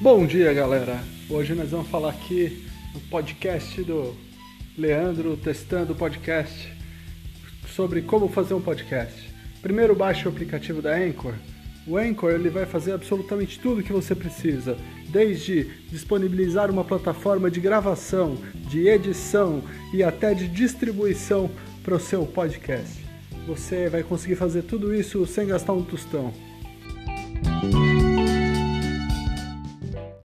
Bom dia, galera. Hoje nós vamos falar aqui no podcast do Leandro testando podcast sobre como fazer um podcast. Primeiro baixe o aplicativo da Anchor. O Anchor ele vai fazer absolutamente tudo que você precisa, desde disponibilizar uma plataforma de gravação, de edição e até de distribuição para o seu podcast. Você vai conseguir fazer tudo isso sem gastar um tostão.